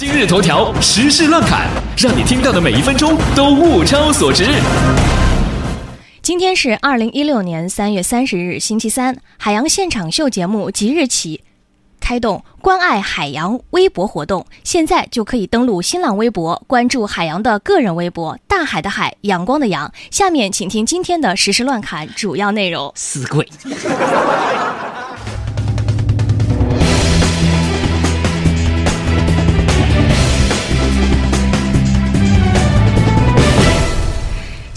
今日头条时事乱侃，让你听到的每一分钟都物超所值。今天是二零一六年三月三十日，星期三。海洋现场秀节目即日起开动关爱海洋微博活动，现在就可以登录新浪微博，关注海洋的个人微博“大海的海，阳光的阳”。下面请听今天的时事乱侃主要内容。死鬼！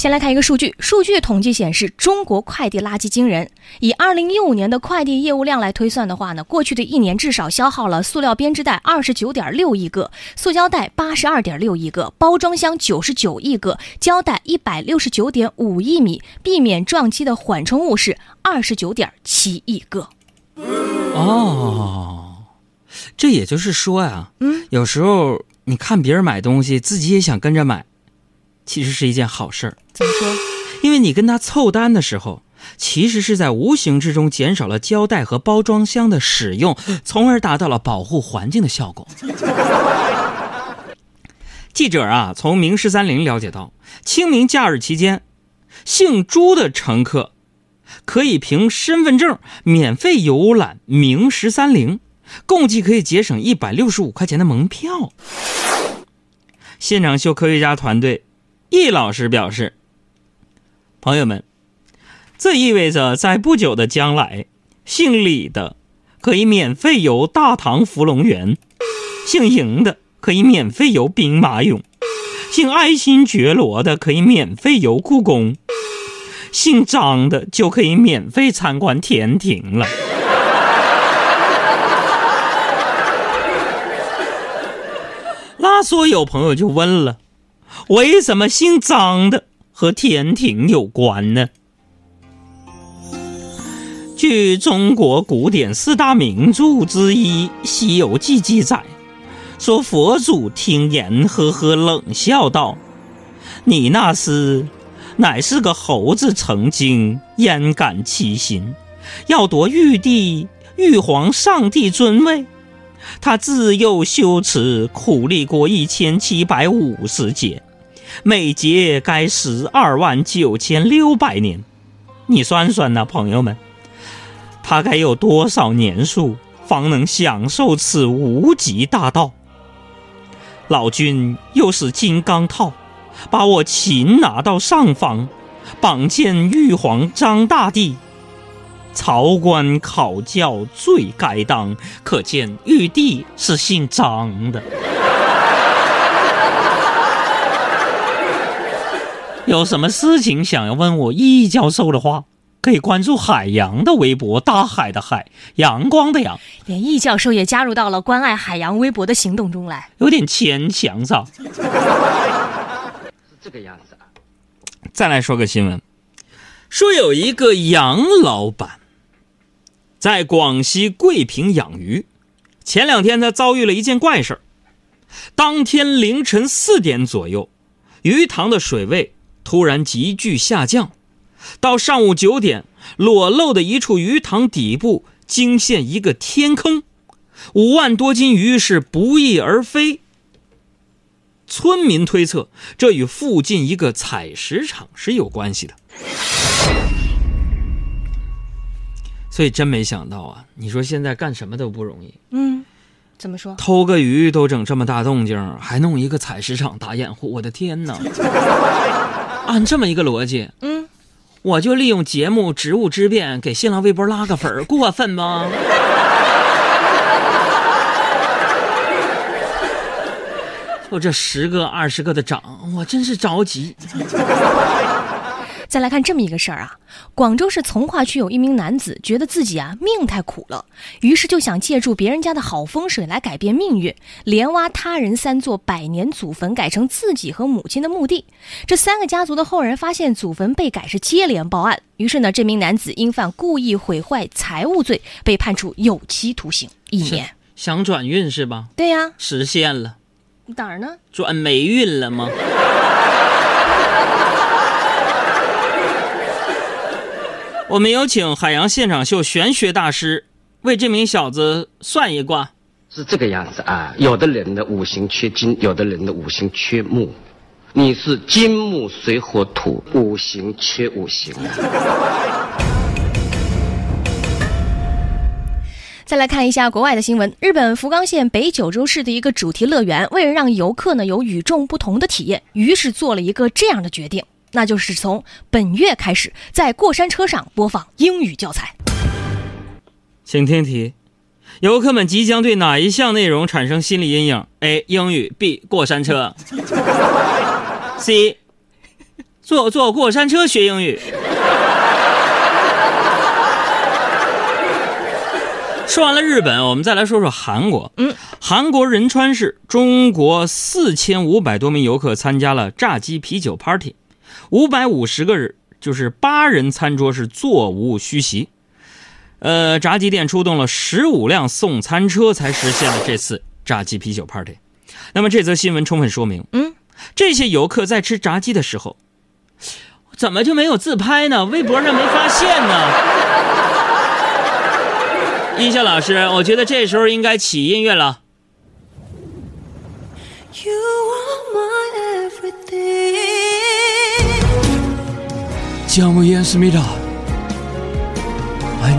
先来看一个数据，数据统计显示，中国快递垃圾惊人。以二零一五年的快递业务量来推算的话呢，过去的一年至少消耗了塑料编织袋二十九点六亿个，塑胶袋八十二点六亿个，包装箱九十九亿个，胶带一百六十九点五亿米，避免撞击的缓冲物是二十九点七亿个。哦，这也就是说呀，嗯，有时候你看别人买东西，自己也想跟着买。其实是一件好事儿，怎么说？因为你跟他凑单的时候，其实是在无形之中减少了胶带和包装箱的使用，从而达到了保护环境的效果。记者啊，从明十三陵了解到，清明假日期间，姓朱的乘客可以凭身份证免费游览明十三陵，共计可以节省一百六十五块钱的门票。现场秀科学家团队。易老师表示：“朋友们，这意味着在不久的将来，姓李的可以免费游大唐芙蓉园，姓赢的可以免费游兵马俑，姓爱新觉罗的可以免费游故宫，姓张的就可以免费参观天庭了。”那所有朋友就问了。为什么姓张的和天庭有关呢？据中国古典四大名著之一《西游记》记载，说佛祖听言，呵呵冷笑道：“你那厮乃是个猴子成精，焉敢欺心，要夺玉帝、玉皇上帝尊位？他自幼修持，苦力过一千七百五十劫。”每节该十二万九千六百年，你算算呐，朋友们，他该有多少年数方能享受此无极大道？老君又使金刚套，把我擒拿到上方，绑见玉皇张大帝，曹官考教罪该当，可见玉帝是姓张的。有什么事情想要问我易教授的话，可以关注海洋的微博“大海的海，阳光的阳”。连易教授也加入到了关爱海洋微博的行动中来，有点牵强，是吧？是这个样子啊。再来说个新闻，说有一个杨老板在广西桂平养鱼，前两天他遭遇了一件怪事当天凌晨四点左右，鱼塘的水位。突然急剧下降，到上午九点，裸露的一处鱼塘底部惊现一个天坑，五万多斤鱼是不翼而飞。村民推测，这与附近一个采石场是有关系的。所以真没想到啊！你说现在干什么都不容易。嗯，怎么说？偷个鱼都整这么大动静，还弄一个采石场打掩护，我的天哪！按这么一个逻辑，嗯，我就利用节目职务之便给新浪微博拉个粉，过分吗？我这十个二十个的涨，我真是着急。再来看这么一个事儿啊，广州市从化区有一名男子觉得自己啊命太苦了，于是就想借助别人家的好风水来改变命运，连挖他人三座百年祖坟改成自己和母亲的墓地。这三个家族的后人发现祖坟被改是接连报案，于是呢这名男子因犯故意毁坏财物罪被判处有期徒刑一年。想转运是吧？对呀，实现了。哪儿呢？转霉运了吗？我们有请海洋现场秀玄学大师为这名小子算一卦。是这个样子啊。有的人的五行缺金，有的人的五行缺木。你是金木水火土，五行缺五行啊。再来看一下国外的新闻，日本福冈县北九州市的一个主题乐园，为了让游客呢有与众不同的体验，于是做了一个这样的决定，那就是从本月开始，在过山车上播放英语教材。请听题：游客们即将对哪一项内容产生心理阴影？A. 英语 B. 过山车 C. 坐坐过山车学英语。说完了日本，我们再来说说韩国。嗯，韩国仁川市，中国四千五百多名游客参加了炸鸡啤酒 party，五百五十个人，就是八人餐桌是座无虚席。呃，炸鸡店出动了十五辆送餐车，才实现了这次炸鸡啤酒 party。那么这则新闻充分说明，嗯，这些游客在吃炸鸡的时候，怎么就没有自拍呢？微博上没发现呢？音效老师，我觉得这时候应该起音乐了。You are my everything. 장무이했습니다. 아니,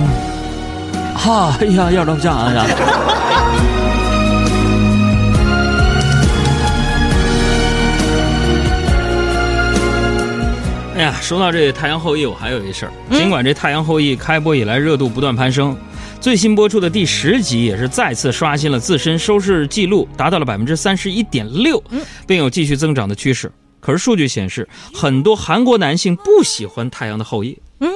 하, 야, 야, 야, 야. 哎呀，说到这《太阳后裔》，我还有一事儿。尽管这《太阳后裔》开播以来热度不断攀升，最新播出的第十集也是再次刷新了自身收视记录，达到了百分之三十一点六，并有继续增长的趋势。 可是数据显示，很多韩国男性不喜欢《太阳的后裔》。嗯，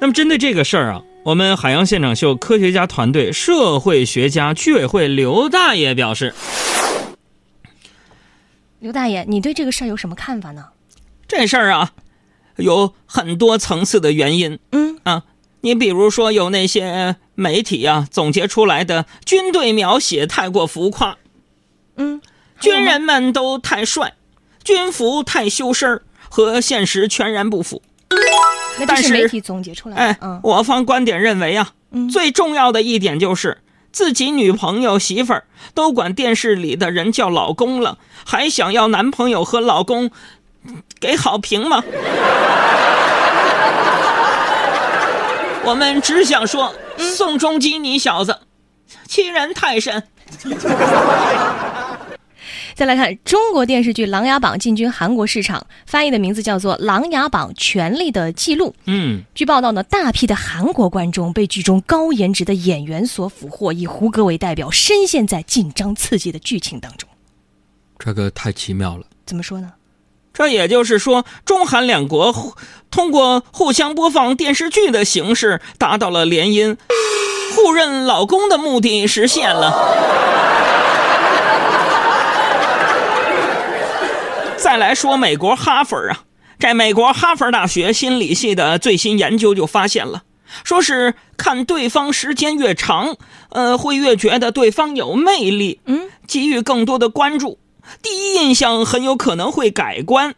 那么针对这个事儿啊，我们海洋现场秀科学家团队社会学家居委会刘大爷表示，刘大爷，你对这个事儿有什么看法呢？这事儿啊，有很多层次的原因。嗯啊，你比如说有那些媒体啊总结出来的军队描写太过浮夸，嗯，军人们都太帅，军服太修身儿，和现实全然不符。但是是媒体总结出来的。哎，嗯我方观点认为啊，嗯最重要的一点就是自己女朋友、媳妇儿都管电视里的人叫老公了，还想要男朋友和老公给好评吗？我们只想说，宋仲基你小子欺人太甚。再来看中国电视剧《琅琊榜》进军韩国市场，翻译的名字叫做《琅琊榜：权力的记录》。嗯，据报道呢，大批的韩国观众被剧中高颜值的演员所俘获，以胡歌为代表，深陷在紧张刺激的剧情当中。这个太奇妙了。怎么说呢？这也就是说，中韩两国互通过互相播放电视剧的形式，达到了联姻、互认老公的目的实现了。再来说美国哈佛啊，在美国哈佛大学心理系的最新研究就发现了，说是看对方时间越长，呃，会越觉得对方有魅力，嗯，给予更多的关注，第一印象很有可能会改观。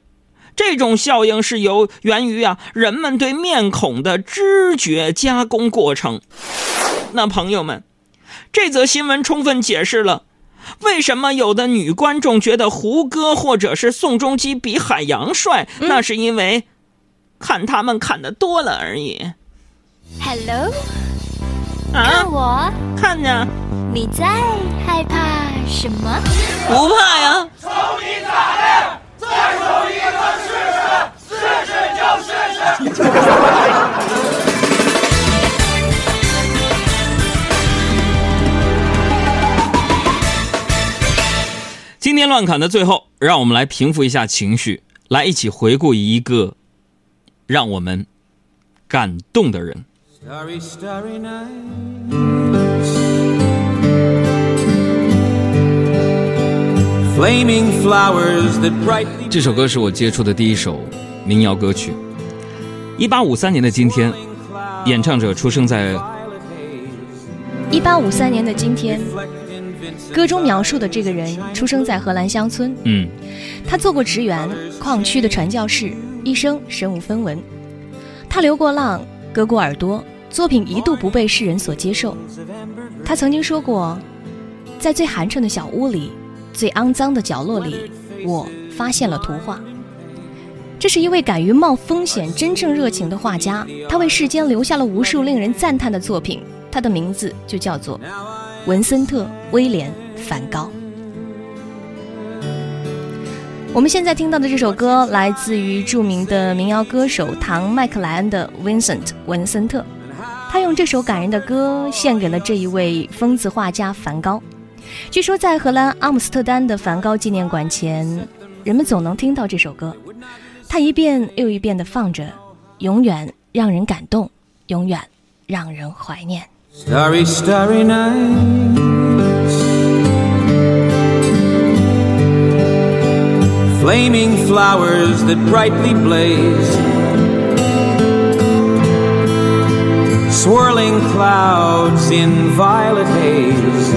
这种效应是由源于啊人们对面孔的知觉加工过程。那朋友们，这则新闻充分解释了为什么有的女观众觉得胡歌或者是宋仲基比海洋帅，那是因为看他们看的多了而已。Hello，看啊，我，看呢你在害怕什么？不怕呀。今天乱侃的最后，让我们来平复一下情绪，来一起回顾一个让我们感动的人。Starry, starry night. Flaming flowers that brightly 这首歌是我接触的第一首民谣歌曲。一八五三年的今天，演唱者出生在一八五三年的今天，歌中描述的这个人出生在荷兰乡村，嗯他做过职员、矿区的传教士，一生身无分文。他流过浪，割过耳朵，作品一度不被世人所接受。他曾经说过，在最寒碜的小屋里，最肮脏的角落里，我发现了图画。这是一位敢于冒风险、真正热情的画家，他为世间留下了无数令人赞叹的作品。他的名字就叫做文森特·威廉·梵高。我们现在听到的这首歌来自于著名的民谣歌手唐·麦克莱恩的《Vincent》文森特，他用这首感人的歌献给了这一位疯子画家梵高。据说在荷兰阿姆斯特丹的梵高纪念馆前，人们总能听到这首歌，它一遍又一遍地放着，永远让人感动，永远让人怀念。Starry, starry nights. Flaming flowers that brightly blaze. Swirling clouds in violet haze.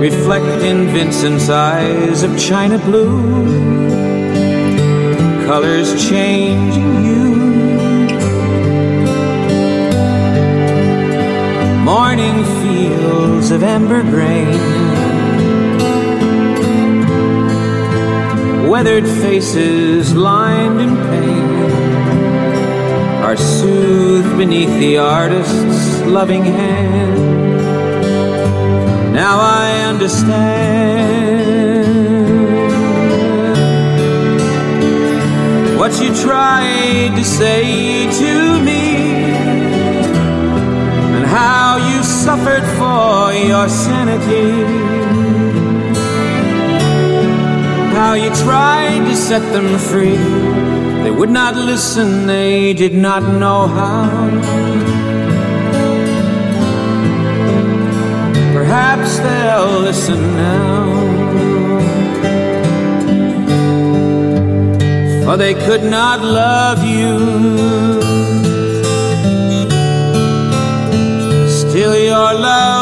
Reflect in Vincent's eyes of china blue. Colors changing of amber grain, weathered faces lined in pain are soothed beneath the artist's loving hand. Now I understand what you tried to say to me your sanity. How you tried to set them free. They would not listen, they did not know how. Perhaps they'll listen now. For they could not love you. Still, your love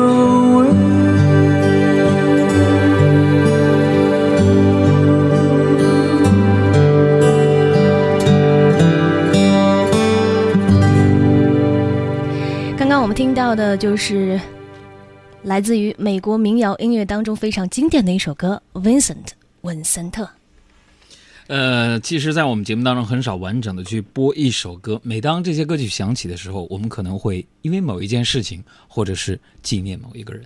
我听到的就是来自于美国民谣音乐当中非常经典的一首歌《Vincent》文森特。呃，其实，在我们节目当中很少完整的去播一首歌。每当这些歌曲响起的时候，我们可能会因为某一件事情，或者是纪念某一个人。